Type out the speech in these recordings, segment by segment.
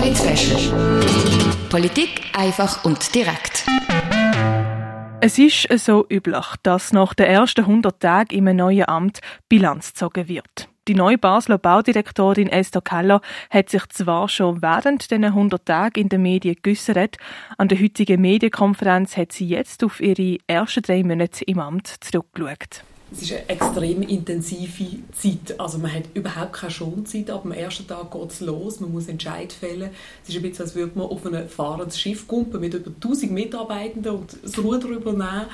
Polit-Special. Politik einfach und direkt. Es ist so üblich, dass nach den ersten 100 Tagen im neuen Amt Bilanz gezogen wird. Die neue Basler Baudirektorin Esther Keller hat sich zwar schon während diesen 100 Tagen in den Medien geäussert, an der heutigen Medienkonferenz hat sie jetzt auf ihre ersten drei Monate im Amt zurückgeschaut. Es ist eine extrem intensive Zeit. Also man hat überhaupt keine Schonzeit. Ab dem ersten Tag geht es los. Man muss Entscheid fällen. Es ist ein bisschen, als würde man auf ein fahrendes Schiff kumpen mit über 1000 Mitarbeitenden und das Ruder übernehmen.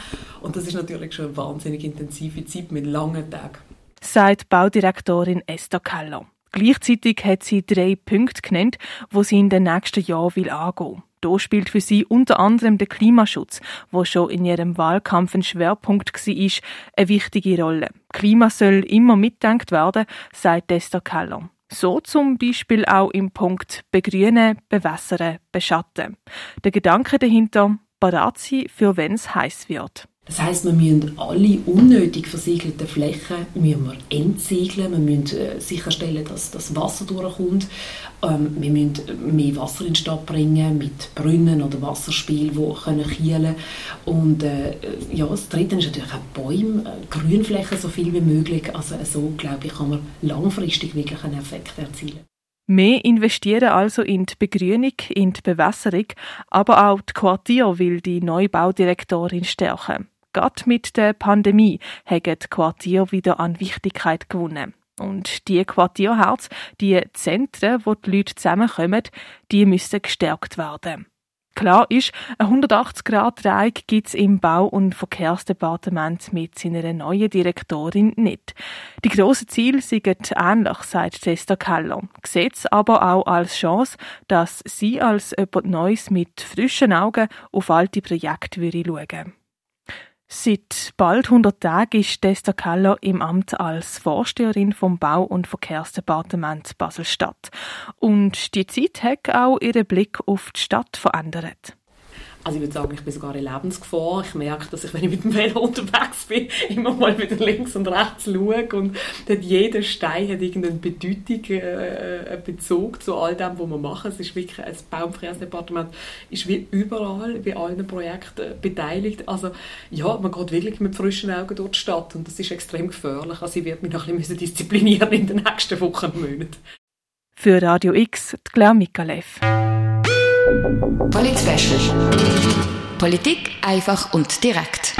Und das ist natürlich schon eine wahnsinnig intensive Zeit mit langen Tagen. Sagt Baudirektorin Esther Keller. Gleichzeitig hat sie drei Punkte genannt, wo sie in den nächsten Jahren angehen will. Da spielt für sie unter anderem der Klimaschutz, wo schon in ihrem Wahlkampf ein Schwerpunkt war, eine wichtige Rolle. Klima soll immer mitdenkt werden, sagt Esther Keller. So zum Beispiel auch im Punkt Begrünen, Bewässern, Beschatten. Der Gedanke dahinter, parat sein, für wenn es heiß wird. Das heißt, wir müssen alle unnötig versiegelten Flächen müssen wir entsiegeln. Wir müssen äh, sicherstellen, dass das Wasser durchkommt. Ähm, wir müssen mehr Wasser in die Stadt bringen mit Brunnen oder Wasserspielen, die können kielen Und äh, ja, das Dritte ist natürlich auch Bäume, äh, Grünflächen so viel wie möglich. Also so, glaube ich, kann man langfristig wirklich einen Effekt erzielen. Mehr investieren also in die Begrünung, in die Bewässerung, aber auch die Quartier will die Neubaudirektorin stärken. Gerade mit der Pandemie haben die Quartier wieder an Wichtigkeit gewonnen. Und die Quartierherz, die Zentren, wo die Leute zusammenkommen, die müssen gestärkt werden. Klar ist, eine 180-Grad-Drehung gibt es im Bau- und Verkehrsdepartement mit seiner neuen Direktorin nicht. Die grossen Ziele sind ähnlich, sagt Esther Keller. Sieht es aber auch als Chance, dass sie als jemand Neues mit frischen Augen auf alte Projekte schauen würde. Seit bald 100 Tagen ist Esther Keller im Amt als Vorsteherin vom Bau- und Verkehrsdepartement Basel-Stadt. Und die Zeit hat auch ihren Blick auf die Stadt verändert. Also ich würde sagen, ich bin sogar in Lebensgefahr. Ich merke, dass ich, wenn ich mit dem Velo unterwegs bin, immer mal wieder links und rechts schaue und dann jeder Stein hat irgendeine Bedeutung, äh, einen Bezug zu all dem, was wir machen. Es ist wirklich, das Baumverkehrsdepartement ist wie überall, bei allen Projekten beteiligt. Also ja, man geht wirklich mit frischen Augen durch die Stadt und das ist extrem gefährlich. Also ich werde mich noch ein bisschen disziplinieren in den nächsten Wochen und Monaten. Für Radio X, Claire Mikalev. Polit Politik einfach und direkt.